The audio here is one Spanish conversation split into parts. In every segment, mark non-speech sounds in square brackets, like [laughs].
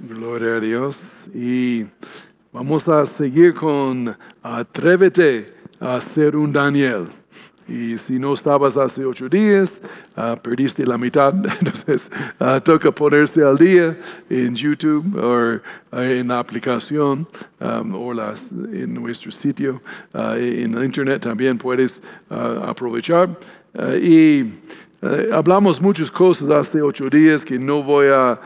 Gloria a Dios. Y vamos a seguir con Atrévete a ser un Daniel. Y si no estabas hace ocho días, ah, perdiste la mitad. [laughs] Entonces, uh, toca ponerse al día en YouTube o ah, en la aplicación um, o las, en nuestro sitio. en Internet también puedes aprovechar. y eh, hablamos muchas cosas hace ocho días que no voy a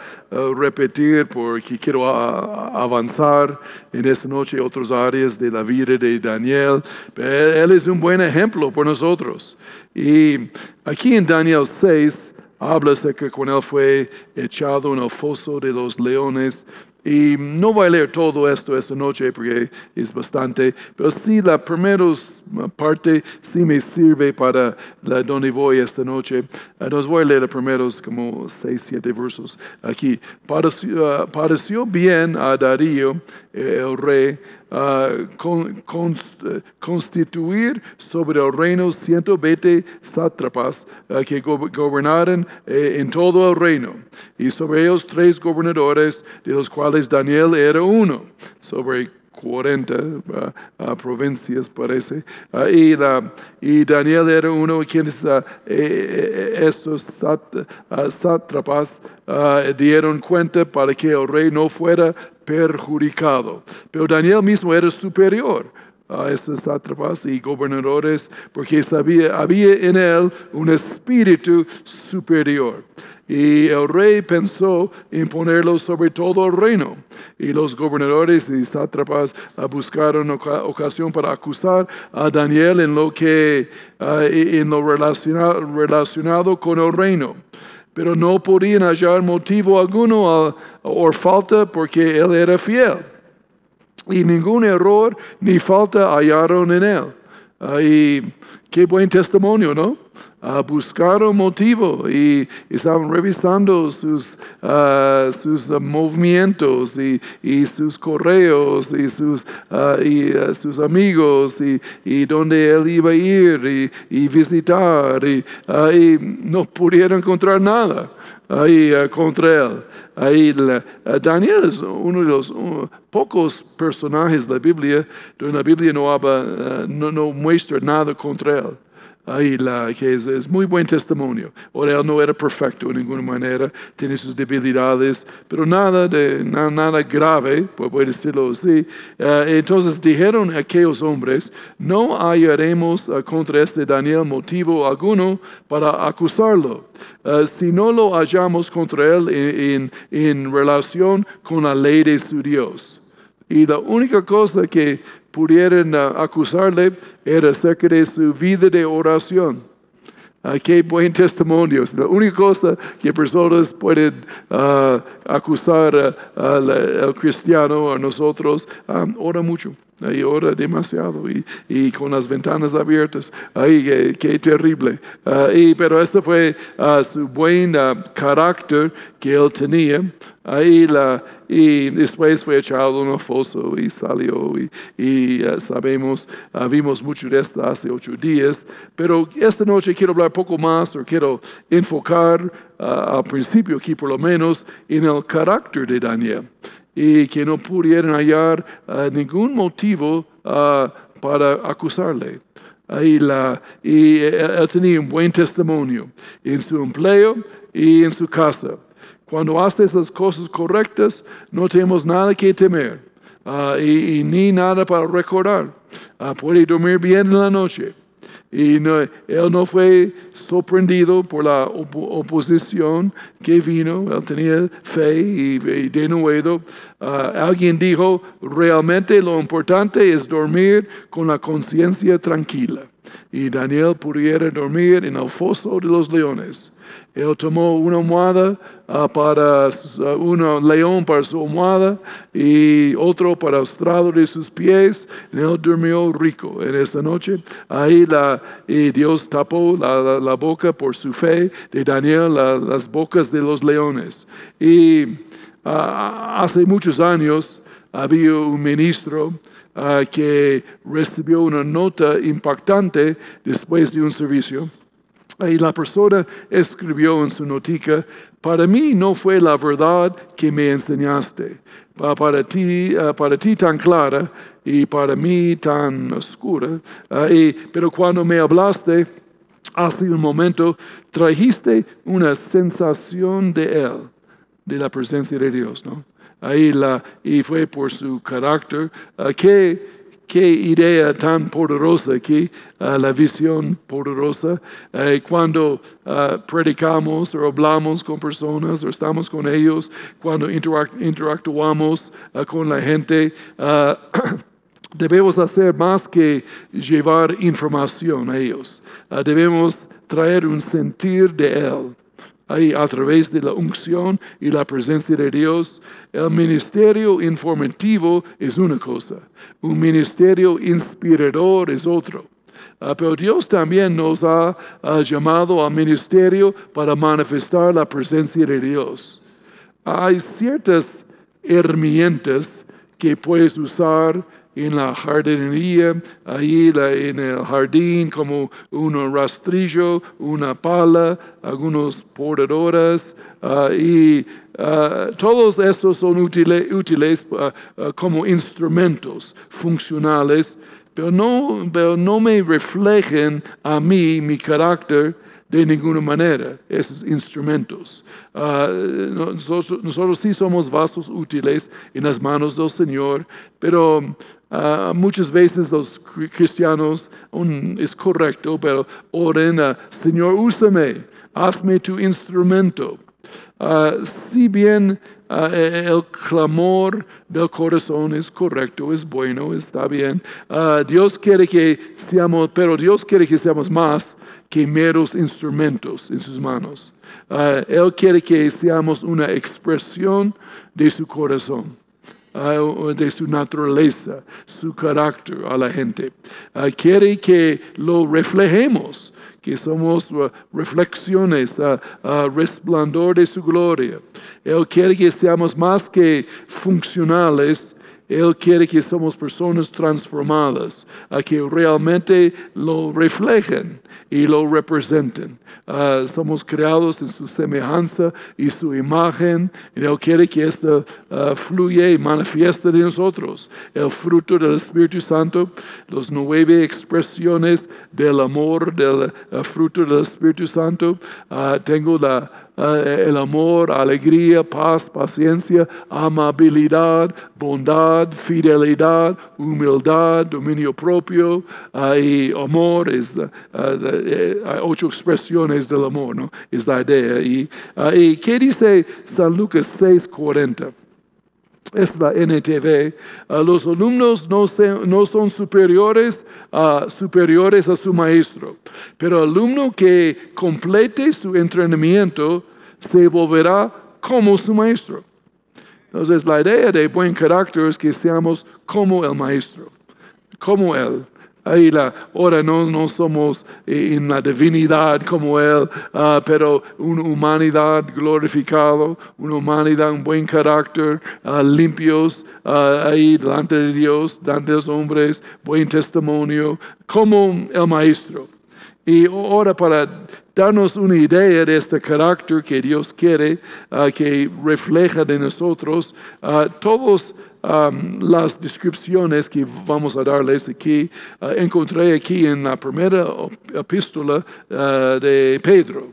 repetir porque quiero avanzar en esta noche otras áreas de la vida de Daniel. Él es un buen ejemplo por nosotros. Y aquí en Daniel 6 habla de que cuando él fue echado en el foso de los leones, y no voy a leer todo esto esta noche porque es bastante, pero sí la primera parte sí me sirve para la donde voy esta noche. Entonces voy a leer los primeros como seis, siete versos aquí. Pareció, pareció bien a Darío, el rey, constituir sobre el reino 120 sátrapas que gobernaran eh, en todo el reino, y sobre ellos tres gobernadores, de los cuales Daniel era uno, sobre 40 provincias parece, y, y, Daniel era uno de quienes eh, eh, estos sátrapas dieron cuenta para que el rey no fuera perjudicado. Pero Daniel mismo era superior a estos sátrapas y gobernadores porque sabía, había en él un espíritu superior. Y el rey pensó en ponerlo sobre todo el reino. Y los gobernadores y sátrapas buscaron ocasión para acusar a Daniel en lo que ah, en lo relacionado, relacionado con el reino pero no podían hallar motivo alguno o falta porque él era fiel. Y ningún error ni falta hallaron en él. y qué buen testimonio, ¿no? uh, buscaron motivo y estaban revisando sus, uh, sus uh, movimientos y, y, sus correos y sus, y, sus amigos y, y dónde él iba a ir y, visitar y, no pudieron encontrar nada ahí contra él. Ahí Daniel es uno de los pocos personajes de la Biblia donde la Biblia no, habla, no, no muestra nada contra él ahí la, que es, muy buen testimonio. Ahora él no era perfecto de ninguna manera, tiene sus debilidades, pero nada, de, nada, grave, puedo decirlo así. Eh, entonces dijeron aquellos hombres, no hallaremos eh, contra este Daniel motivo alguno para acusarlo, eh, si no lo hallamos contra él en, en relación con la ley de su Dios. Y la única cosa que pudieran acusarle era acerca de su vida de oración. Uh, qué buen testimonio. La única cosa que personas pueden uh, acusar al cristiano, a nosotros, um, ora mucho. Ahí ora demasiado y, con las ventanas abiertas. Ahí, qué, terrible. Uh, y, pero este fue su buen carácter que él tenía. Ahí la, y después fue echado en un foso y salió y, sabemos, uh, vimos mucho de esto hace ocho días, pero esta noche quiero hablar poco más o quiero enfocar uh, al principio aquí por lo menos en el carácter de Daniel y que no pudieran hallar uh, ningún motivo para acusarle. Ahí la, y él tenía un buen testimonio en su empleo y en su casa. Cuando haces las cosas correctas, no tenemos nada que temer ah, y, ni nada para recordar. Uh, puede dormir bien en la noche. Y él no fue sorprendido por la oposición que vino, él tenía fe y, de nuevo ah, alguien dijo, realmente lo importante es dormir con la conciencia tranquila. Y Daniel pudiera dormir en el foso de los leones. Él tomó una almohada uh, para uh, un león para su almohada y otro para el estrado de sus pies. Y él durmió rico en esta noche. Ahí la, y Dios tapó la, la, boca por su fe de Daniel, las bocas de los leones. Y uh, hace muchos años había un ministro que recibió una nota impactante después de un servicio Y la persona escribió en su notica, para mí no fue la verdad que me enseñaste, para ti, ah, para ti tan clara y para mí tan oscura, ah, pero cuando me hablaste hace un momento, trajiste una sensación de Él, de la presencia de Dios, ¿no? Ahí la, y fue por su carácter, uh, qué idea tan poderosa aquí, ah, la visión poderosa. Eh, cuando ah, predicamos o hablamos con personas o estamos con ellos, cuando interactuamos ah, con la gente, [clears throat] debemos hacer más que llevar información a ellos. debemos traer un sentir de Él ahí a través de la unción y la presencia de Dios. El ministerio informativo es una cosa, un ministerio inspirador es otro. Ah, pero Dios también nos ha, llamado al ministerio para manifestar la presencia de Dios. Hay ciertas herramientas que puedes usar en la jardinería, ahí en el jardín, como un rastrillo, una pala, algunos podadoras, ah, y ah, todos estos son útiles, ah, como instrumentos funcionales, pero no, pero no me reflejen a mí mi carácter de ninguna manera esos instrumentos. nosotros, sí somos vasos útiles en las manos del Señor, pero Ah, muchas veces los cristianos, es correcto, pero oren, Señor, úsame, hazme tu instrumento. Ah, si bien ah, e, el clamor del corazón es correcto, es bueno, está bien, Dios quiere que seamos, pero Dios quiere que seamos más que meros instrumentos en sus manos. él quiere que seamos una expresión de su corazón. Ah, de su naturaleza, su carácter a la gente. Ah, quiere que lo reflejemos, que somos uh, reflexiones, resplandor de su gloria. Él quiere que seamos más que funcionales, él quiere que somos personas transformadas, a que realmente lo reflejen y lo representen. Ah, somos creados en su semejanza y su imagen, y Él quiere que esto uh, fluya y manifieste de nosotros. El fruto del Espíritu Santo, las nueve expresiones del amor, del uh, fruto del Espíritu Santo. tengo la el amor, alegría, paz, paciencia, amabilidad, bondad, fidelidad, humildad, dominio propio amor. Es, eh, eh, ocho expresiones del amor, ¿no? Es la idea. ¿Y, y qué dice San Lucas 6:40? Es la NTV, los alumnos no, no son superiores, superiores a su maestro, pero el alumno que complete su entrenamiento se volverá como su maestro. Entonces la idea de buen carácter es que seamos como el maestro, como él. Ahí la, ahora no, no somos eh, en la divinidad como Él, ah, pero una humanidad glorificado, una humanidad, un buen carácter, ah, limpios ah, ahí delante de Dios, delante de los hombres, buen testimonio, como el Maestro. Y ahora para darnos una idea de este carácter que Dios quiere que refleja de nosotros, todas um, las descripciones que vamos a darles aquí, uh, encontré aquí en la primera epístola de Pedro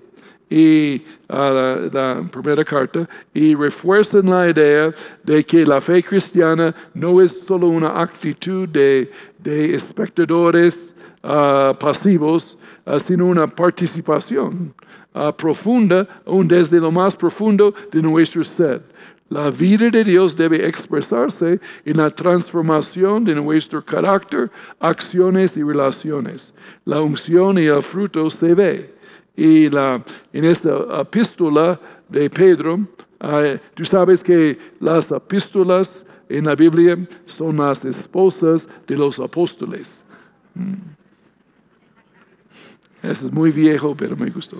y la, la, primera carta y refuerzan la idea de que la fe cristiana no es solo una actitud de, de espectadores pasivos, sino una participación uh, profunda, aún desde lo más profundo de nuestro ser. La vida de Dios debe expresarse en la transformación de nuestro carácter, acciones y relaciones. La unción y el fruto se ve. Y la, en esta epístola de Pedro, uh, tú sabes que las epístolas en la Biblia son las esposas de los apóstoles. Mm. Eso es muy viejo, pero me gustó.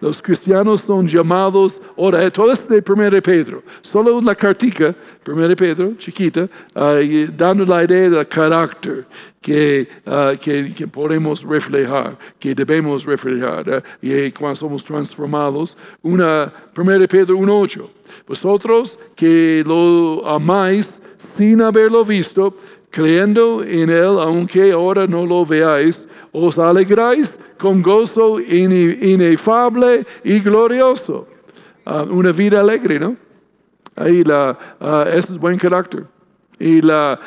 Los cristianos son llamados, ahora, todo es de 1 Pedro, solo una cartica, 1 Pedro, chiquita, dando la idea del carácter que, que, podemos reflejar, que debemos reflejar, y cuando somos transformados. Una, 1 Pedro 1.8, vosotros que lo amáis sin haberlo visto, creyendo en Él, aunque ahora no lo veáis, os alegráis con gozo inefable y glorioso. Ah, una vida alegre, ¿no? Ahí la, uh, es buen carácter. Y la,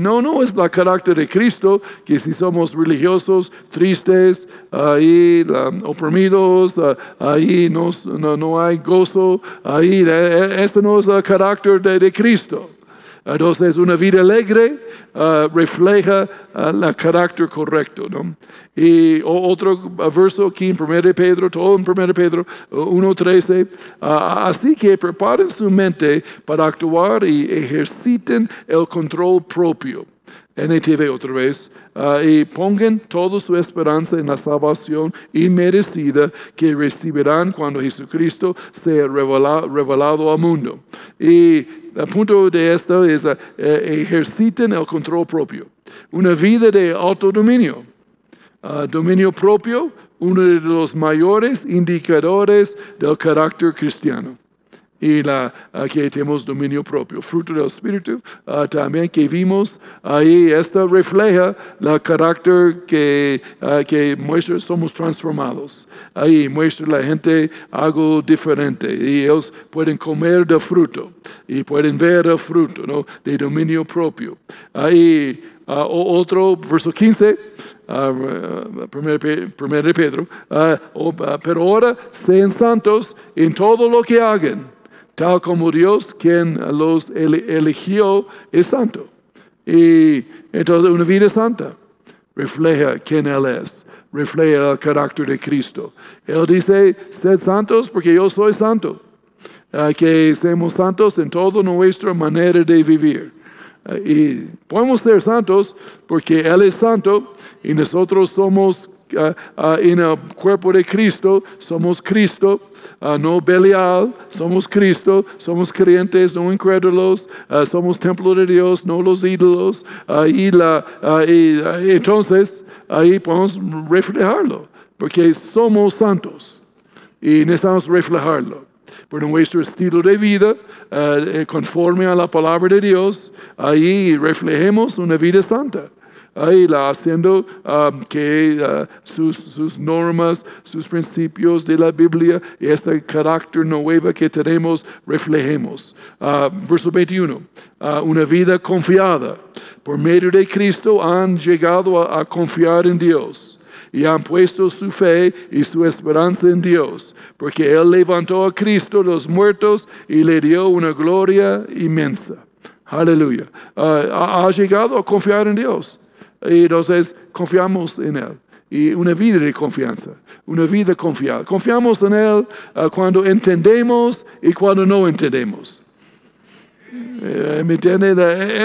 no, no es la carácter de Cristo, que si somos religiosos, tristes, ahí oprimidos, ah, ahí no, no, hay gozo, ahí, este no es el carácter de Cristo. Entonces, una vida alegre uh, refleja el uh, carácter correcto. ¿no? Y otro verso aquí en 1 Pedro, todo en 1 Pedro 1.13. Uh, así que preparen su mente para actuar y ejerciten el control propio. NTV otra vez, y pongan toda su esperanza en la salvación inmerecida que recibirán cuando Jesucristo sea revelado al mundo. Y el punto de esto es uh, ejerciten el control propio. Una vida de autodominio. Uh, dominio propio, uno de los mayores indicadores del carácter cristiano y la, que tenemos dominio propio. Fruto del Espíritu uh, también que vimos ahí, esto refleja el carácter que, uh, que muestra, somos transformados. Ahí muestra la gente algo diferente y ellos pueden comer del fruto y pueden ver el fruto ¿no? de dominio propio. Ahí uh, otro, verso 15. Uh, primer, Pedro, oh, pero ahora sean santos en todo lo que hagan tal como Dios quien los eligió es santo. Y entonces una vida santa refleja quién Él es, refleja el carácter de Cristo. Él dice, sed santos porque yo soy santo. que seamos santos en toda nuestra manera de vivir. y podemos ser santos porque Él es santo y nosotros somos en el cuerpo de Cristo, somos Cristo, no Belial, somos Cristo, somos creyentes, no incrédulos, somos templo de Dios, no los ídolos, y, entonces ahí podemos reflejarlo, porque somos santos y necesitamos reflejarlo por nuestro estilo de vida, conforme a la palabra de Dios, ahí reflejemos una vida santa ahí la haciendo um, que uh, sus, normas, sus principios de la Biblia y este carácter nuevo que tenemos reflejemos. Uh, verso 21, uh, una vida confiada. Por medio de Cristo han llegado a, confiar en Dios y han puesto su fe y su esperanza en Dios, porque Él levantó a Cristo los muertos y le dio una gloria inmensa. Aleluya. ha, llegado a confiar en Dios. Y entonces confiamos en Él. Y una vida de confianza, una vida confiada. Confiamos en Él ah, cuando entendemos y cuando no entendemos. Eh, ¿Me entiende?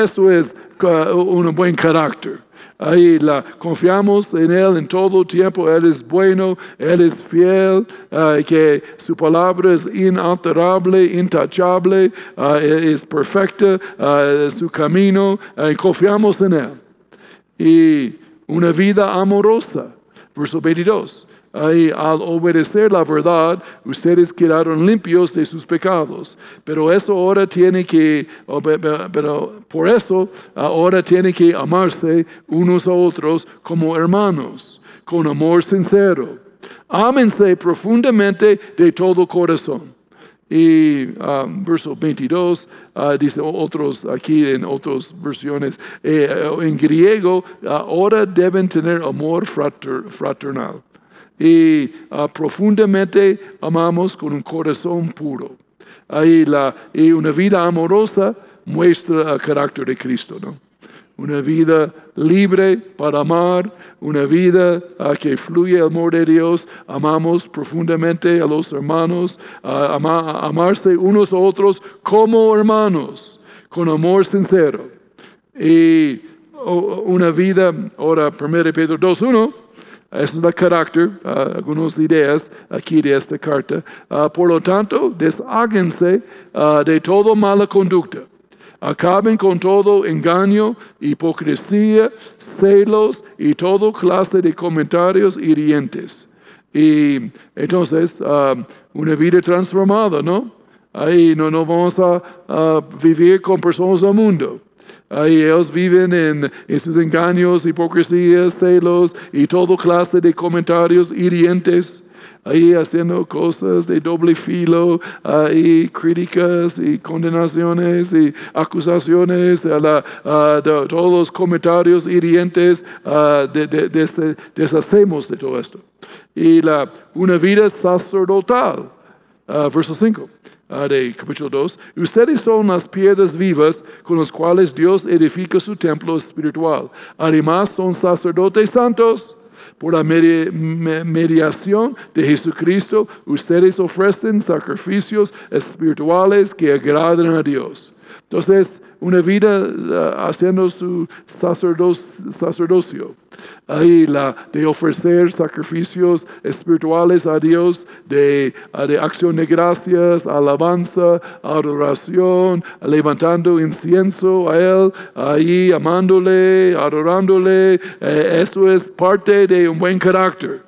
Esto es uh, un buen carácter. Ahí la, confiamos en Él en todo tiempo. Él es bueno, Él es fiel, ah, que su palabra es inalterable, intachable, uh, es perfecta, su camino. confiamos en Él y una vida amorosa. Verso 22. Ahí, al obedecer la verdad, ustedes quedaron limpios de sus pecados. Pero eso ahora tiene que, pero por eso ahora tiene que amarse unos a otros como hermanos, con amor sincero. Ámense profundamente de todo corazón y um, verso 22 uh, dice otros aquí en otras versiones, eh, en griego, ahora deben tener amor fraternal. Y uh, profundamente amamos con un corazón puro. Ahí la, y una vida amorosa muestra el carácter de Cristo, ¿no? Una vida libre para amar, una vida a que fluye el amor de Dios, amamos profundamente a los hermanos, amarse unos a otros como hermanos, con amor sincero. Y una vida, ahora 1 Pedro 2.1, Esa es la carácter, uh, algunas ideas aquí de esta carta. Uh, por lo tanto, desháganse uh, de toda mala conducta. Acaben con todo engaño, hipocresía, celos y todo clase de comentarios hirientes. Y entonces, una vida transformada, ¿no? Ahí no, no vamos a, vivir con personas del mundo. Ahí ellos viven en, sus engaños, hipocresías, celos y todo clase de comentarios hirientes. Ahí haciendo cosas de doble filo, ahí críticas y condenaciones y acusaciones, a la, de todos los comentarios hirientes, de, de, deshacemos de todo esto. Y la, una vida sacerdotal, verso 5 de capítulo 2, ustedes son las piedras vivas con las cuales Dios edifica su templo espiritual. Además son sacerdotes santos. Por la mediación de Jesucristo, ustedes ofrecen sacrificios espirituales que agradan a Dios. Entonces, una vida uh, haciendo su sacerdocio. Ahí la de ofrecer sacrificios espirituales a Dios, de, uh, de acción de gracias, alabanza, adoración, levantando incienso a Él, ahí amándole, adorándole. Eh, esto es parte de un buen carácter.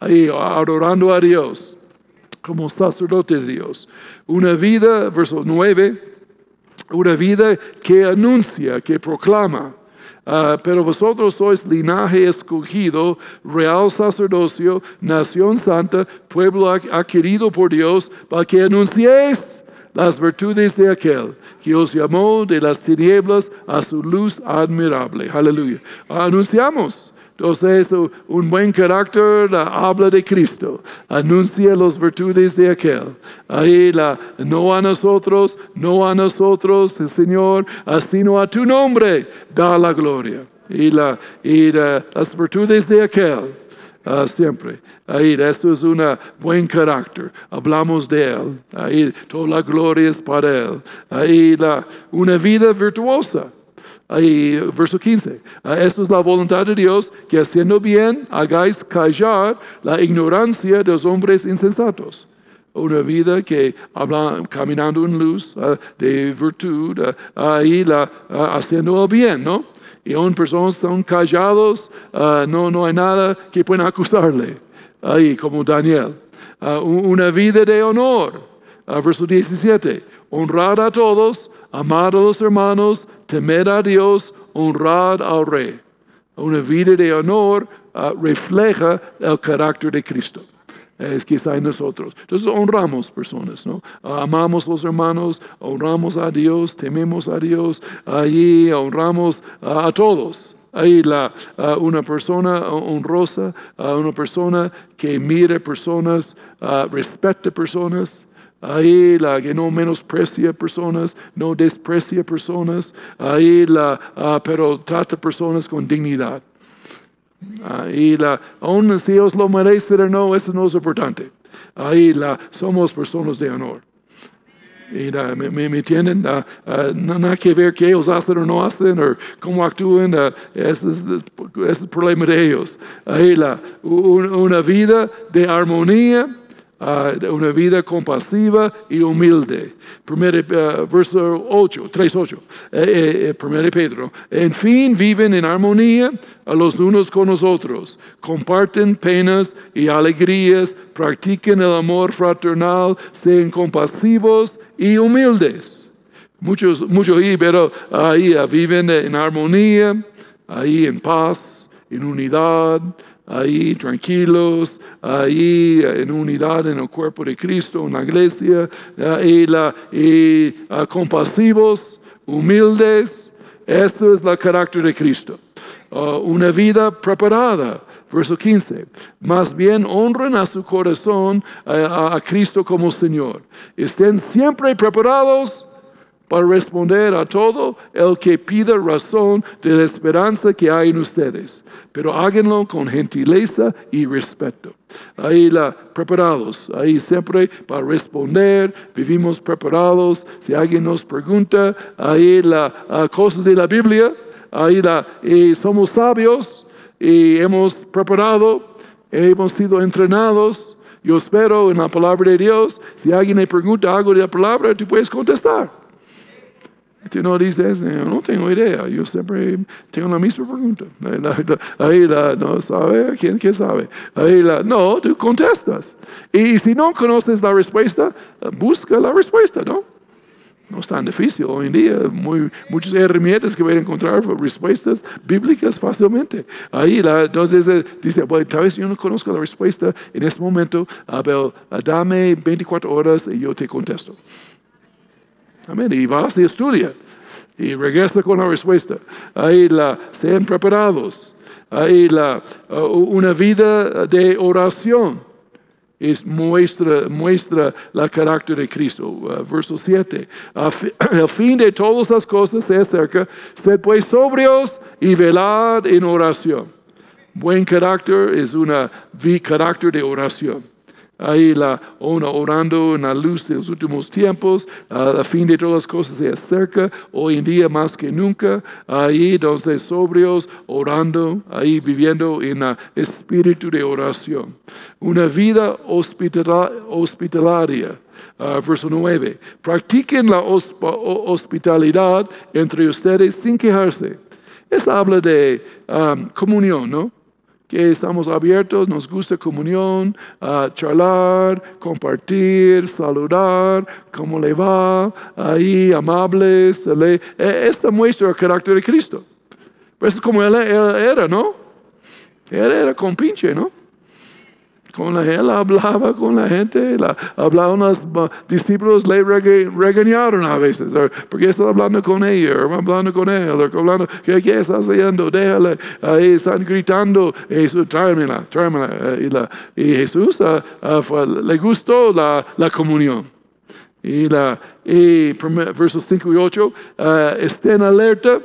Ahí adorando a Dios como sacerdote de Dios. Una vida, verso 9 una vida que anuncia, que proclama. Ah, pero vosotros sois linaje escogido, real sacerdocio, nación santa, pueblo adquirido por Dios, para que anunciéis las virtudes de aquel que os llamó de las tinieblas a su luz admirable. Aleluya. Anunciamos entonces, un buen carácter habla de Cristo, anuncia las virtudes de aquel. Ahí la, no a nosotros, no a nosotros, Señor, sino a tu nombre da la gloria. Y, la, y las virtudes de aquel. Uh, siempre. Ahí, esto es un buen carácter. Hablamos de Él. Ahí, toda la gloria es para Él. Ahí, la, una vida virtuosa. Ahí, verso 15. Ah, esto es la voluntad de Dios, que haciendo bien hagáis callar la ignorancia de los hombres insensatos. Una vida que habla, caminando en luz ah, de virtud, ah, ahí la, haciendo el bien, ¿no? Y aún personas son callados, no, no hay nada que puedan acusarle. Ahí, como Daniel. una vida de honor. verso 17. Honrar a todos, amar a los hermanos, temer a Dios, honrar al rey. Una vida de honor uh, refleja el carácter de Cristo. Es que está en nosotros. Entonces honramos personas, ¿no? amamos los hermanos, honramos a Dios, tememos a Dios, allí honramos a todos. Ahí la, una persona honrosa, una persona que mire personas, respete personas, Ahí la que no menosprecia personas, no desprecia personas, ahí la, ah, pero trata personas con dignidad. Ahí la, aún si ellos lo merecen o no, eso no es importante. Ahí la, somos personas de honor. Y me, me, entienden, uh, nada que ver qué ellos hacen o no hacen, o cómo actúan, ese, es, es, el problema de ellos. Ahí la, una vida de armonía Ah, una vida compasiva y humilde. Primer, uh, verso 8, 3, 8, eh, eh, Pedro. En fin, viven en armonía a los unos con los otros, comparten penas y alegrías, practiquen el amor fraternal, sean compasivos y humildes. Muchos, muchos ahí, pero ahí viven en armonía, ahí en paz, en unidad, ahí tranquilos, ahí en unidad en el cuerpo de Cristo, en la iglesia, y, la, y ah, compasivos, humildes. Esto es el carácter de Cristo. Ah, una vida preparada. Verso 15. Más bien honren a su corazón a Cristo como Señor. Estén siempre preparados para responder a todo el que pida razón de la esperanza que hay en ustedes. Pero háganlo con gentileza y respeto. Ahí la preparados, ahí siempre para responder, vivimos preparados. Si alguien nos pregunta, ahí la cosas de la Biblia, ahí la, somos sabios y hemos preparado, hemos sido entrenados. Yo espero en la palabra de Dios, si alguien le pregunta algo de la palabra, tú puedes contestar. Tú no dices, yo no tengo idea, yo siempre tengo la misma pregunta. Ahí la, no sabe, ¿quién, quién sabe? Ahí la, no, tú contestas. Y si no conoces la respuesta, busca la respuesta, ¿no? No es tan difícil hoy en día. Muy, muchas herramientas que a encontrar respuestas bíblicas fácilmente. Ahí, la, entonces, eh, dice, bueno, tal vez yo no conozco la respuesta en este momento, pero dame 24 horas y yo te contesto. Amén. Y vas y estudia. Y regresa con la respuesta. Ahí la, sean preparados. Ahí la, uh, una vida de oración es muestra, muestra la carácter de Cristo. Uh, verso 7. [clears throat] Al fin de todas las cosas se acerca, sed pues sobrios y velad en oración. Buen carácter es una carácter de oración ahí la una orando en la luz de los últimos tiempos, a fin de todas las cosas se acerca, hoy en día más que nunca, ahí donde sobrios, orando, ahí viviendo en el espíritu de oración. Una vida hospitalaria. Uh, verso 9. Practiquen la hospitalidad entre ustedes sin quejarse. Esto habla de um, comunión, ¿no? Que estamos abiertos, nos gusta comunión, charlar, compartir, saludar, cómo le va, ahí amables. Le, e, esta muestra el carácter de Cristo. Pues es como él, era, ¿no? Él era con pinche, ¿no? Con la, él hablaba con la gente, la, hablaba unos discípulos, le regañaron a veces, porque estaba hablando con ella, o hablando con él, o hablando, ¿qué, qué estás haciendo? Déjale, ahí están gritando, Jesús, tráemela, tráemela. Y, la, y Jesús ah, ah, le gustó la, la comunión. Y, la, y versos 5 y 8, ah, estén alerta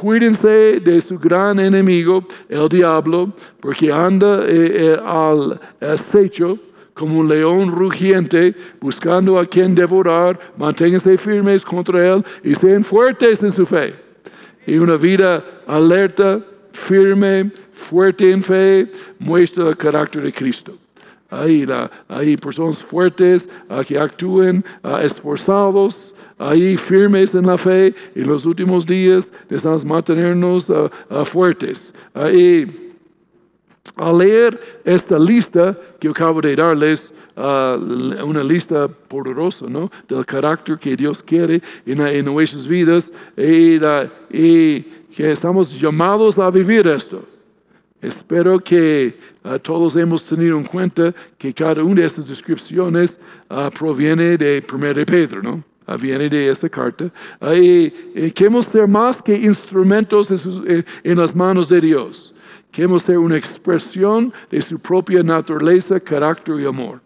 Cuídense de su gran enemigo, el diablo, porque anda eh, eh, al acecho como un león rugiente, buscando a quien devorar. Manténganse firmes contra él y sean fuertes en su fe. Y una vida alerta, firme, fuerte en fe, muestra el carácter de Cristo. Ahí, la, personas fuertes que actúen esforzados, ahí firmes en la fe y los últimos días necesitamos mantenernos uh, uh, fuertes. Ahí, al leer esta lista que acabo de darles, uh, una lista poderosa ¿no? del carácter que Dios quiere en, nuestras vidas y, que estamos llamados a vivir esto. Espero que todos hemos tenido en cuenta que cada una de estas descripciones proviene de 1 Pedro, ¿no? Ah, viene de esta carta, y, queremos ser más que instrumentos en, las manos de Dios. Queremos ser una expresión de su propia naturaleza, carácter y amor.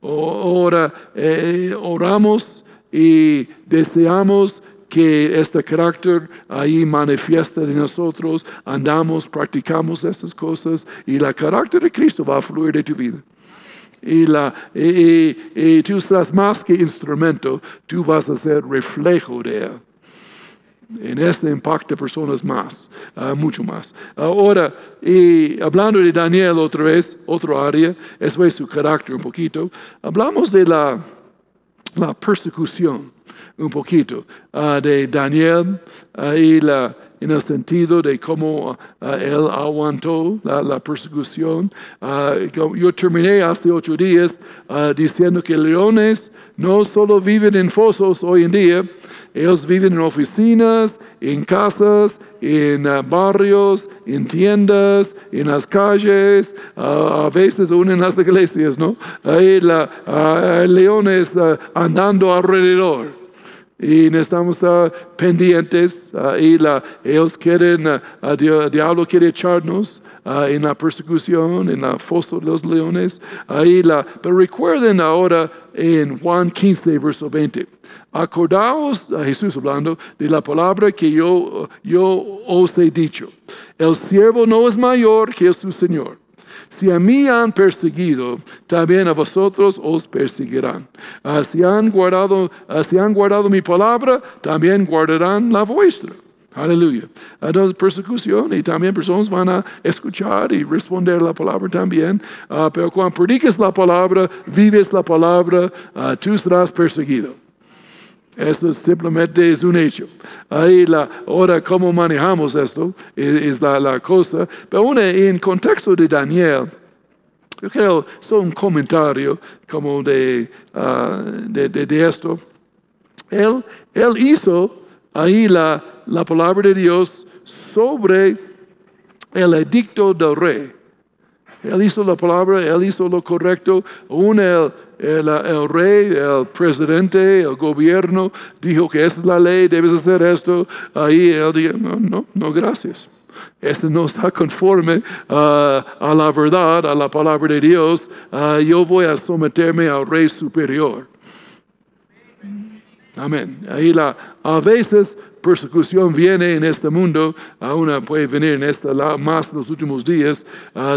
Ahora eh, oramos y deseamos que este carácter ahí manifiesta en nosotros, andamos, practicamos estas cosas y la carácter de Cristo va a fluir de tu vida y, la, tú estás más que instrumento, tú vas a ser reflejo de Él. En este impacta personas más, ah, mucho más. Ahora, hablando de Daniel otra vez, otro área, eso es su carácter un poquito, hablamos de la, la persecución un poquito, ah, de Daniel ah, y la en el sentido de cómo uh, él aguantó la, persecución. Uh, yo terminé hace ocho días uh, diciendo que leones no solo viven en fosos hoy en día, ellos viven en oficinas, en casas, en barrios, en tiendas, en las calles, a veces aún en las iglesias, ¿no? Hay leones andando alrededor y necesitamos estar pendientes y la, ellos quieren, el diablo quiere echarnos en la persecución, en la fosa de los leones. Ahí la, pero recuerden ahora en Juan 15, verso 20. Acordaos, a Jesús hablando, de la palabra que yo, yo os he dicho. El siervo no es mayor que su Señor. Si a mí han perseguido, también a vosotros os perseguirán. Si, han guardado, si han guardado mi palabra, también guardarán la vuestra. Aleluya. Entonces, persecución y también personas van a escuchar y responder la palabra también. Ah, pero cuando predicas la palabra, vives la palabra, ah, tú serás perseguido. Esto simplemente es un hecho. Ahí la, ahora cómo manejamos esto es, la, cosa. Pero una, en contexto de Daniel, yo creo, es un comentario como de, ah, de, esto. Él, él hizo ahí la, la palabra de Dios sobre el edicto del rey. Él hizo la palabra, él hizo lo correcto. Un, el, el, rey, el presidente, el gobierno dijo que esa es la ley, debes hacer esto. Ahí él dijo, no, no, no, gracias. Eso no está conforme ah, a la verdad, a la palabra de Dios. Ah, yo voy a someterme al rey superior. Amén. Ahí la, a veces persecución viene en este mundo, aún puede venir en esta más los últimos días,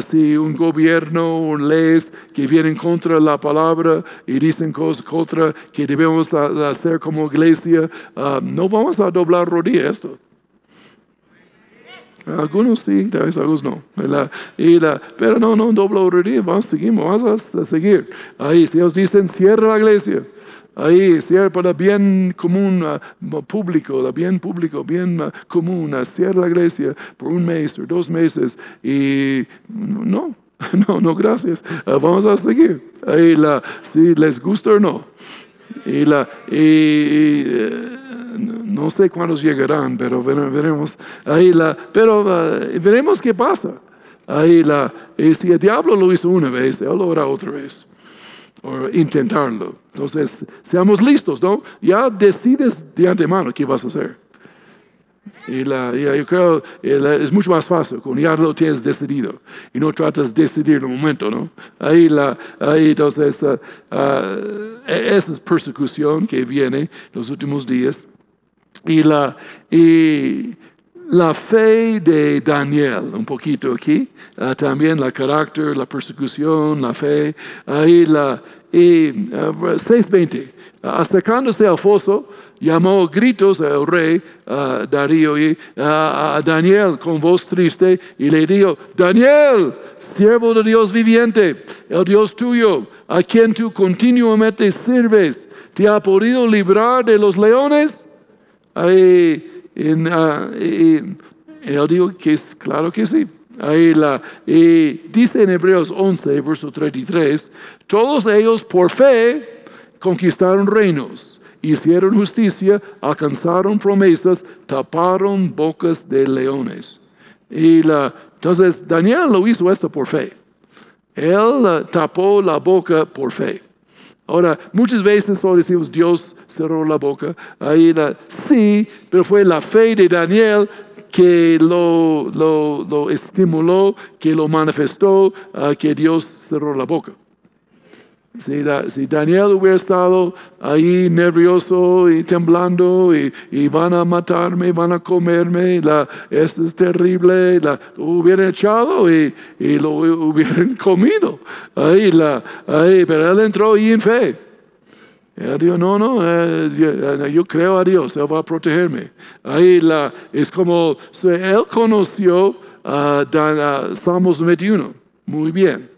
si un gobierno o leyes que vienen contra la palabra y dicen cosas contra que debemos hacer como iglesia, no vamos a doblar rodillas esto. Algunos sí, algunos no. pero no, no rodillas, vamos, seguimos, vamos a seguir. Ahí, si ellos dicen, cierra la iglesia ahí cierra para bien común uh, público, bien público, bien común, uh, cierra la iglesia por un mes o dos meses y no, [laughs] no, no, gracias, vamos a seguir, ahí la, si les gusta o no. Y, la, y, no sé cuántos llegarán, pero veremos. Ahí la, pero veremos qué pasa. Ahí la, y si el diablo lo hizo una vez, él lo hará otra vez o intentarlo. Entonces, seamos listos, ¿no? Ya decides de antemano qué vas a hacer. Y, la, yo creo es mucho más fácil cuando ya lo tienes decidido y no tratas de decidir en un momento, ¿no? Ahí, la, ahí entonces, uh, esa es persecución que viene los últimos días. Y, la, y la fe de Daniel, un poquito aquí, ah, también la carácter, la persecución, la fe, ahí la, y 6.20, ah, acercándose al foso, llamó gritos al rey uh, Darío y a Daniel con voz triste y le dijo, Daniel, siervo de Dios viviente, el Dios tuyo, a quien tú continuamente sirves, ¿te ha podido librar de los leones? Ahí, en, uh, y él dijo que es claro que sí. Ahí la, dice en Hebreos 11, verso 33, todos ellos por fe conquistaron reinos, hicieron justicia, alcanzaron promesas, taparon bocas de leones. Y la, entonces Daniel lo hizo esto por fe. Él uh, tapó la boca por fe. Ahora, muchas veces solo decimos Dios cerró la boca. Ahí la, sí, pero fue la fe de Daniel que lo, lo, estimuló, que lo manifestó, que Dios cerró la boca. Si, Daniel hubiera estado ahí nervioso y temblando y, van a matarme, van a comerme, la, esto es terrible, la, lo hubieran echado y, lo hubieran [laughs] comido. Ahí, la, ahí, pero él entró ahí en fe. Él dijo, no, no, eh, yo, creo a Dios, Él va a protegerme. Ahí la, es como, Él conoció a Salmos 91, muy bien.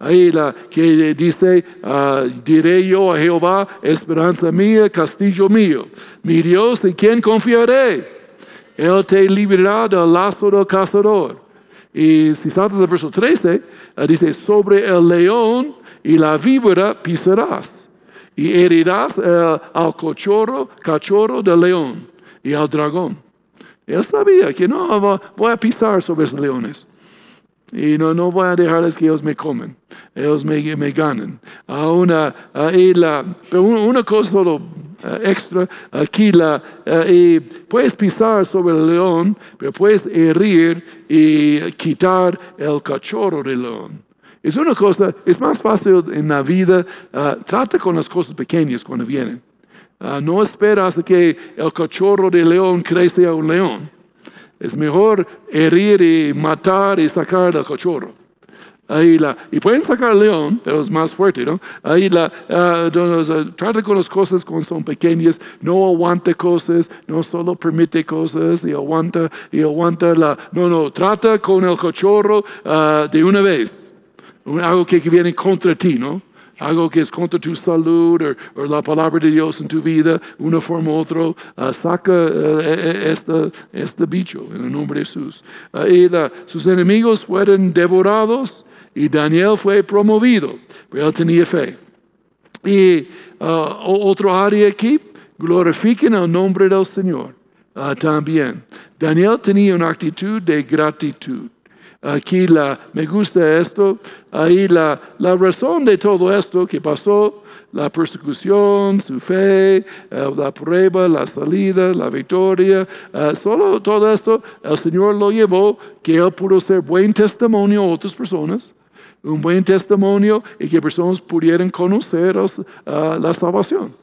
Ahí la que dice, ah, diré yo a Jehová, esperanza mía, castillo mío, mi Dios en quien confiaré. Él te librará del lazo del cazador. Y si saltas al verso 13, ah, dice, sobre el león y la víbora pisarás y herirás eh, al cachorro, cachorro del león y al dragón. Él sabía que no voy a pisar sobre esos leones. Y no, no voy a dejarles que ellos me comen, ellos me, me ganen. A una, la, pero una cosa solo eh, extra, aquí la, eh, puedes pisar sobre el león, pero puedes herir y quitar el cachorro del león. Es una cosa, es más fácil en la vida, ah, trata con las cosas pequeñas cuando vienen. Ah, no esperas que el cachorro de león crezca a un león. Es mejor herir y matar y sacar al cachorro. Ahí la, y pueden sacar al león, pero es más fuerte, ¿no? Ahí la, uh, trata con las cosas cuando son pequeñas, no aguanta cosas, no solo permite cosas y aguanta, y aguanta la, no, no, trata con el cachorro de una vez, algo que viene contra ti, ¿no? algo que es contra tu salud o, la palabra de Dios en tu vida, una forma u otra, uh, saca uh, este, este, bicho en el nombre de Jesús. Uh, y sus enemigos fueron devorados y Daniel fue promovido, pero él tenía fe. Y otro área aquí, glorifiquen el nombre del Señor también. Daniel tenía una actitud de gratitud. Aquí la, me gusta esto, ahí la, la razón de todo esto que pasó, la persecución, su fe, eh, la prueba, la salida, la victoria, eh, solo todo esto el Señor lo llevó que Él pudo ser buen testimonio a otras personas, un buen testimonio y que personas pudieran conocer eh, la salvación.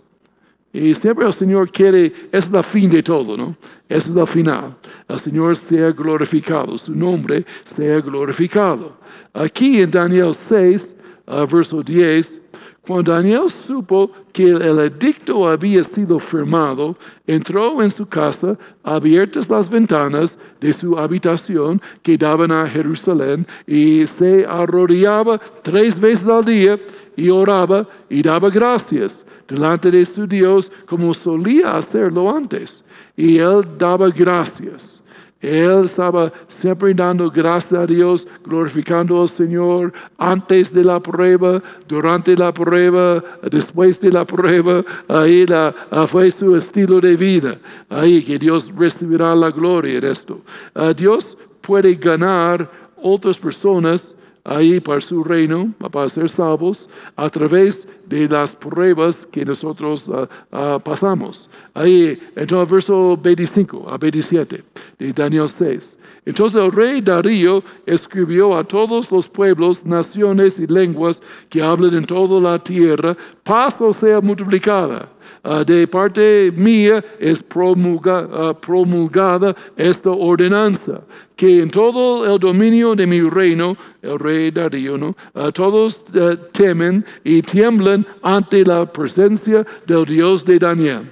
Y siempre el Señor quiere, es la fin de todo, ¿no? Es el final. El Señor sea glorificado, su nombre sea glorificado. Aquí en Daniel 6, uh, verso 10, cuando Daniel supo que el edicto había sido firmado, entró en su casa, abiertas las ventanas de su habitación que daban a Jerusalén, y se arrodillaba tres veces al día y oraba y daba gracias delante de su Dios como solía hacerlo antes. Y él daba gracias. Él estaba siempre dando gracias a Dios, glorificando al Señor antes de la prueba, durante la prueba, después de la prueba. Ahí la, fue su estilo de vida. Ahí que Dios recibirá la gloria en esto. Ah, Dios puede ganar otras personas ahí para su reino, para ser salvos, a través de las pruebas que nosotros ah, ah, pasamos. Ahí, entonces, verso 25 a 27 de Daniel 6. Entonces el rey Darío escribió a todos los pueblos, naciones y lenguas que hablan en toda la tierra, paz o sea multiplicada Ah, de parte mía es ah, promulgada esta ordenanza, que en todo el dominio de mi reino, el rey Darío. Ah, todos temen y tiemblan ante la presencia del Dios de Daniel,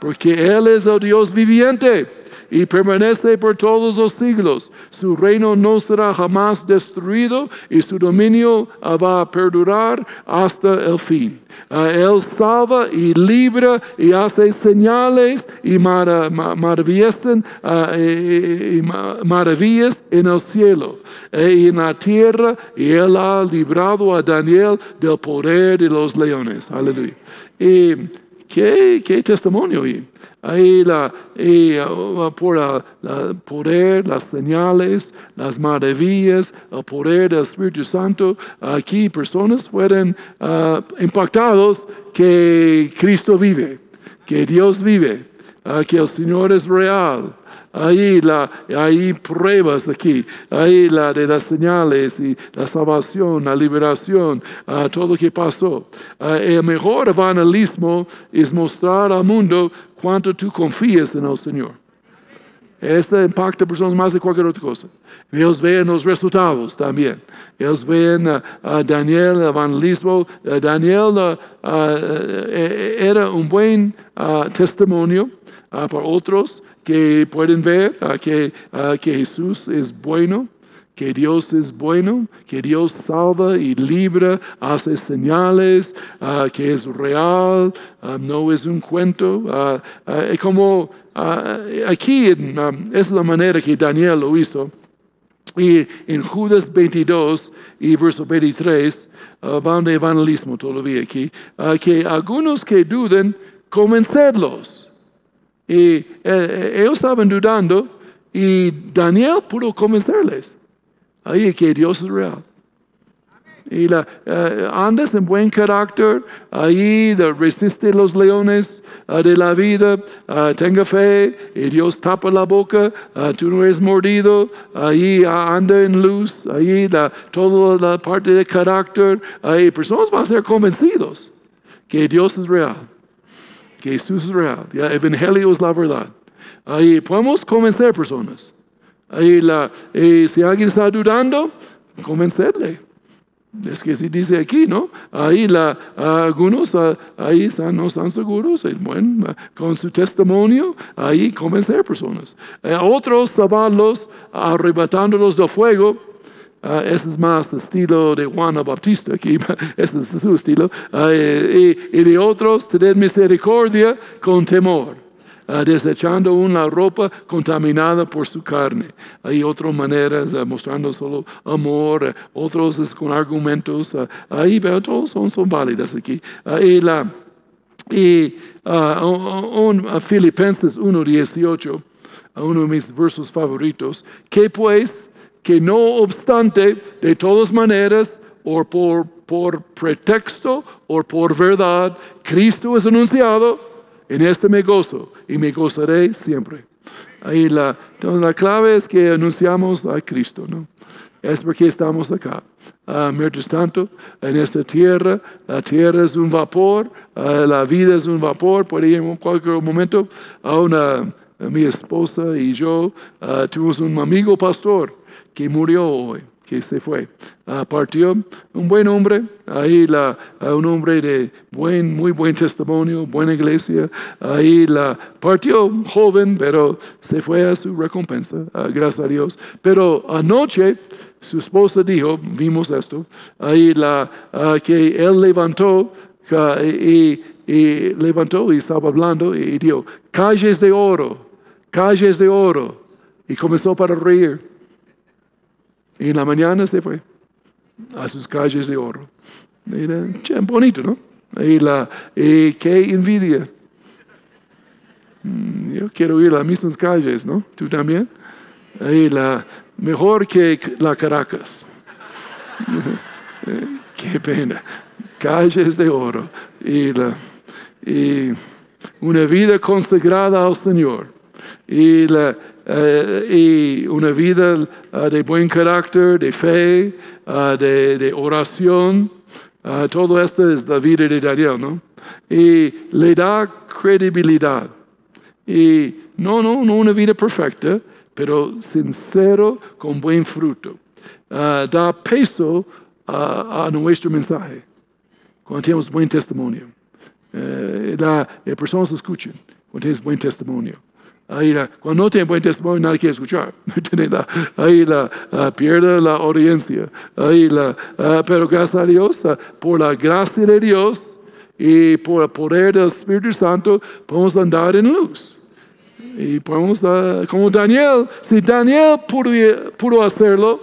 porque Él es el Dios viviente y permanece por todos los siglos. Su reino no será jamás destruido y su dominio va a perdurar hasta el fin. él salva y libra y hace señales y maravillas, maravillas en el cielo e y en la tierra y él ha librado a Daniel del poder de los leones. Aleluya. Qué, qué testimonio ahí la, y, uh, por el poder, las señales, las maravillas, el poder del Espíritu Santo, aquí personas fueron uh, impactados que Cristo vive, que Dios vive, uh, que el Señor es real. Ahí la, hay pruebas aquí, ahí la de las señales y la salvación, la liberación, todo lo que pasó. el mejor evangelismo es mostrar al mundo cuánto tú confías en el Señor. Este impacta a personas más de cualquier otra cosa. Ellos ven los resultados también. Ellos ven a Daniel, el evangelismo. Daniel eh, era un buen testimonio para otros que pueden ver que, Jesús es bueno que Dios es bueno, que Dios salva y libra, hace señales, que es real, no es un cuento. Uh, como aquí um, es la manera que Daniel lo hizo. Y en Judas 22 y verso 23, van de evangelismo todavía aquí, que algunos que duden, convencerlos. Y eh, eh, ellos estaban dudando y Daniel pudo convencerles. Ahí que Dios es real. Y la, uh, andas en buen carácter, ahí resiste los leones uh, de la vida, tenga fe, y Dios tapa la boca, tú no eres mordido, ahí anda en luz, ahí la, toda la parte de carácter, ahí personas van a ser convencidos que Dios es real, que Jesús es real, el Evangelio es la verdad. Ahí podemos convencer personas. Ahí la, si alguien está dudando, convencerle. Es que si dice aquí, ¿no? Ahí la, algunos ahí están, no están seguros, bueno, con su testimonio, ahí convencer personas. Eh, otros zabarlos, arrebatándolos del fuego, Uh, ese es más el estilo de Juan Bautista, aquí, [laughs] ese es su estilo. y, y, de otros, tener misericordia con temor. Ah, desechando una ropa contaminada por su carne. Hay otras maneras ah, mostrando solo amor, ah, otros es con argumentos. ahí todos son, son válidas aquí. y la, y un, Filipenses 1.18, uno de mis versos favoritos, que pues, que no obstante, de todas maneras, o por, por pretexto o por verdad, Cristo es anunciado, en este me gozo y me gozaré siempre. Ahí la, entonces la clave es que anunciamos a Cristo, ¿no? Es porque estamos acá. Uh, mientras tanto, en esta tierra, la tierra es un vapor, ah, la vida es un vapor, puede ir en cualquier momento. A una, mi esposa y yo uh, tuvimos un amigo pastor que murió hoy que se fue. Uh, partió un buen hombre, ahí la, un hombre de buen, muy buen testimonio, buena iglesia, ahí la partió joven, pero se fue a su recompensa, uh, gracias a Dios. Pero anoche su esposa dijo, vimos esto, ahí la, uh, que él levantó y, y levantó y estaba hablando y dijo, calles de oro, calles de oro, y comenzó para reír. Y en la mañana se fue a sus calles de oro. Mira, bonito, ¿no? Y, la, y qué envidia. Mm, yo quiero ir a las mismas calles, ¿no? ¿Tú también? Y la, mejor que la Caracas. [laughs] qué pena. Calles de oro. Y, la, y una vida consagrada al Señor. Y la, eh, y una vida ah, de buen carácter, de fe, ah, de, oración. Todo esto es la vida de Daniel, ¿no? Y le da credibilidad. Y no, no, no una vida perfecta, pero sincero, con buen fruto. da peso a nuestro mensaje. Cuando tenemos buen testimonio. Eh, la, eh, personas escuchan cuando tienes buen testimonio. Ahí la, cuando no tiene buen testimonio, nadie quiere escuchar. [laughs] ahí la, pierde la audiencia. Ahí la, pero gracias a Dios, por la gracia de Dios y por el poder del Espíritu Santo, podemos andar en luz. Y podemos, como Daniel, si Daniel pudo, pudo hacerlo,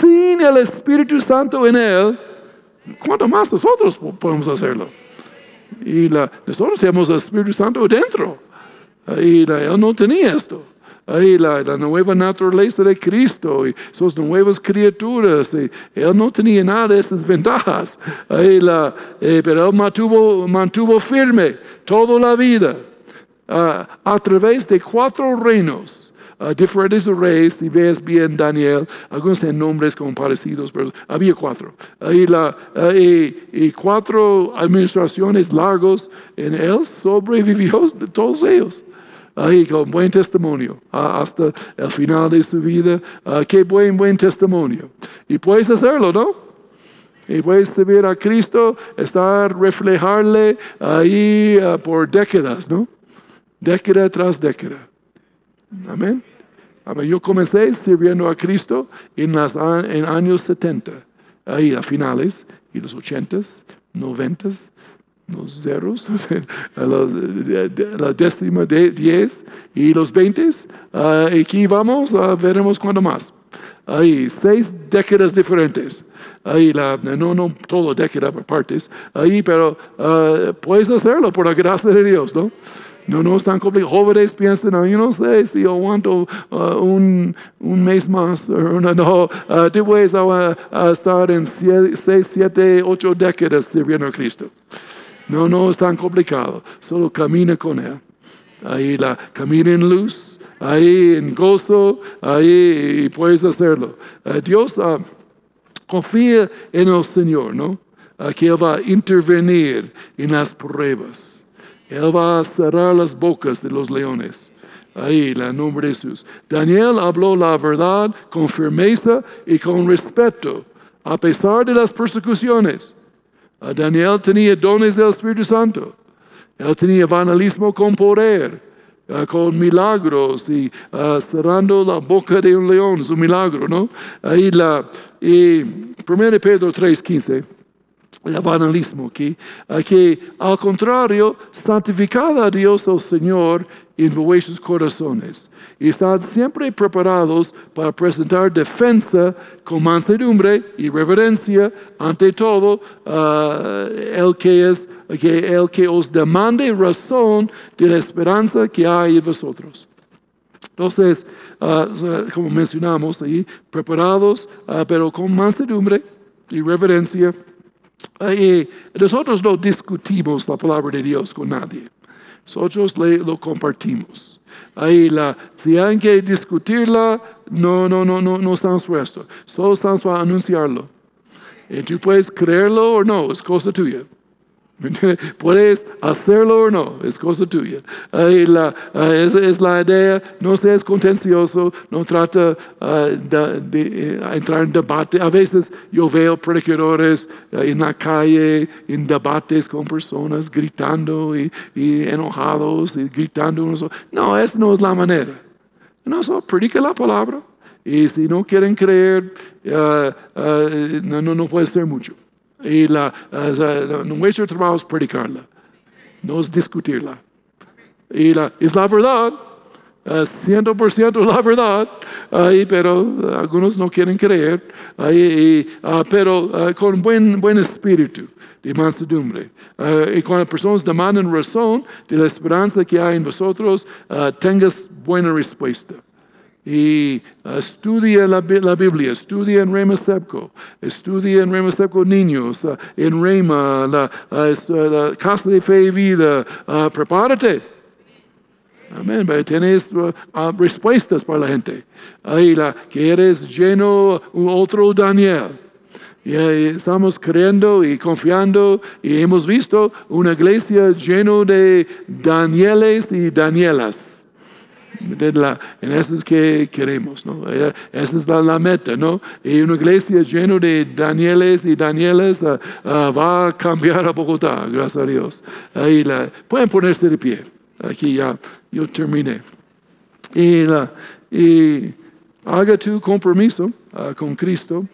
sin el Espíritu Santo en él, ¿cuánto más nosotros podemos hacerlo? Y la, nosotros tenemos el Espíritu Santo dentro. Ahí él no tenía esto. Ahí la, nueva naturaleza de Cristo y sus nuevas criaturas. Y él no tenía nada de esas ventajas. Ahí la, eh, pero él mantuvo, mantuvo firme toda la vida ah, a través de cuatro reinos. Uh, diferentes reyes, si ves bien Daniel, algunos tienen nombres como parecidos, pero había cuatro. Ahí la, y, cuatro administraciones largos en él sobrevivió de todos ellos ahí con buen testimonio hasta el final de su vida. Ah, qué buen, buen testimonio. Y puedes hacerlo, ¿no? Y puedes servir a Cristo, estar, reflejarle ahí ah, por décadas, ¿no? Década tras década. Amén. Amén. Yo comencé sirviendo a Cristo en, los en años 70, ahí a finales, y los 80s, 90s, los ceros, [laughs] la, décima de diez y los veintes. Uh, aquí vamos, uh, veremos cuándo más. Hay seis décadas diferentes. Ahí la, no, no, todo década por partes. Ahí, pero uh, puedes hacerlo por la gracia de Dios, ¿no? No, no es tan. Jóvenes piensan, yo no sé si aguanto uh, un, un, mes más. [laughs] No, no. Uh, tú puedes estar en seis, siete, ocho décadas sirviendo a Cristo. No, no es tan complicado. Solo camina con Él. Ahí la camina en luz, ahí en gozo, ahí puedes hacerlo. Eh, Dios uh, confía en el Señor, ¿no? que Él va a intervenir en las pruebas. Él va a cerrar las bocas de los leones. Ahí, la nombre de Jesús. Daniel habló la verdad con firmeza y con respeto a pesar de las persecuciones. Daniel tenía dones del Espíritu Santo. Él tenía evangelismo con poder, con milagros y cerrando la boca de un león, es un milagro, ¿no? Ahí la, y 1 Pedro 3:15 el evangelismo aquí, que al contrario, santificad a Dios el Señor en vuestros corazones y estad siempre preparados para presentar defensa con mansedumbre y reverencia ante todo uh, el que es el que os demande razón de la esperanza que hay en vosotros. Entonces, uh, como mencionamos ahí, preparados, pero con mansedumbre y reverencia y nosotros no discutimos la palabra de Dios con nadie. Nosotros lo compartimos. Ahí la, si hay que discutirla, no, no, no, no, no estamos puestos. Solo estamos para anunciarlo. Y tú puedes creerlo o no, es cosa tuya. [laughs] Puedes hacerlo o no, es cosa tuya. es la idea, no seas contencioso, no trata ah, de, eh, entrar en debate. A veces yo veo predicadores ah, en la calle, en debates con personas, gritando y, enojados y gritando. No, esa no es la manera. No, solo predica la palabra. Y si no quieren creer, ah, no, no puede ser mucho. Y la, nuestro trabajo es predicarla, no discutirla. Y la, es la verdad, ciento por ciento la verdad, pero algunos no quieren creer, ah, pero ah, con buen, buen espíritu de mansedumbre. Ah, y cuando personas demandan razón de la esperanza que hay en vosotros, tengas buena respuesta y estudia la, Biblia, estudia en Rema Sepco, estudia en Rema Sepco niños, uh, en Rema, la, la, Casa de Fe y Vida, uh, prepárate. Amén, tienes uh, respuestas para la gente. Ahí la, que eres lleno, otro Daniel. Y estamos creyendo y confiando y hemos visto una iglesia lleno de Danieles y Danielas en eso es que queremos, ¿no? Esa es la, meta, ¿no? Y una iglesia llena de Danieles y Danieles ah, ah, va a cambiar a Bogotá, gracias a Dios. Ahí la, pueden ponerse de pie. Aquí ya, yo terminé. Y, y haga tu compromiso ah, con Cristo,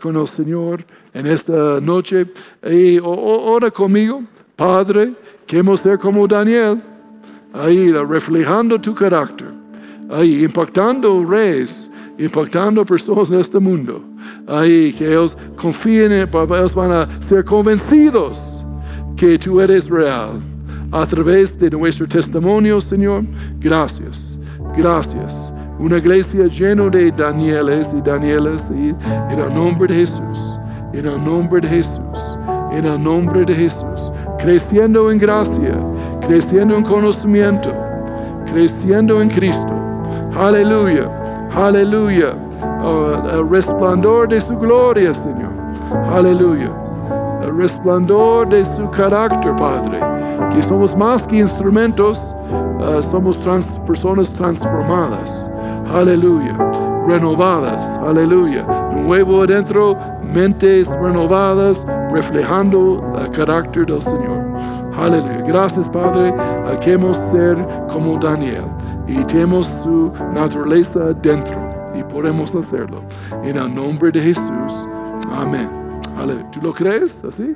con el Señor en esta noche. Y ora conmigo, Padre, queremos ser como Daniel ahí reflejando tu carácter, ahí impactando reyes, impactando personas de este mundo, ahí que ellos confíen, en, ellos van a ser convencidos que tú eres real a través de nuestro testimonio, Señor. Gracias, gracias. Una iglesia llena de Danieles y Danielas en el nombre de Jesús, en el nombre de Jesús, en el nombre de Jesús, creciendo en gracia creciendo en conocimiento, creciendo en Cristo. Aleluya, aleluya. Oh, el resplandor de su gloria, Señor. Aleluya. El resplandor de su carácter, Padre. Que somos más que instrumentos, uh, somos personas transformadas. Aleluya. Renovadas. Aleluya. Nuevo adentro, mentes renovadas, reflejando el carácter del Señor. Aleluya. Gracias, Padre. Queremos ser como Daniel y tenemos su naturaleza dentro y podemos hacerlo. En el nombre de Jesús. Amén. ¿Tú lo crees así?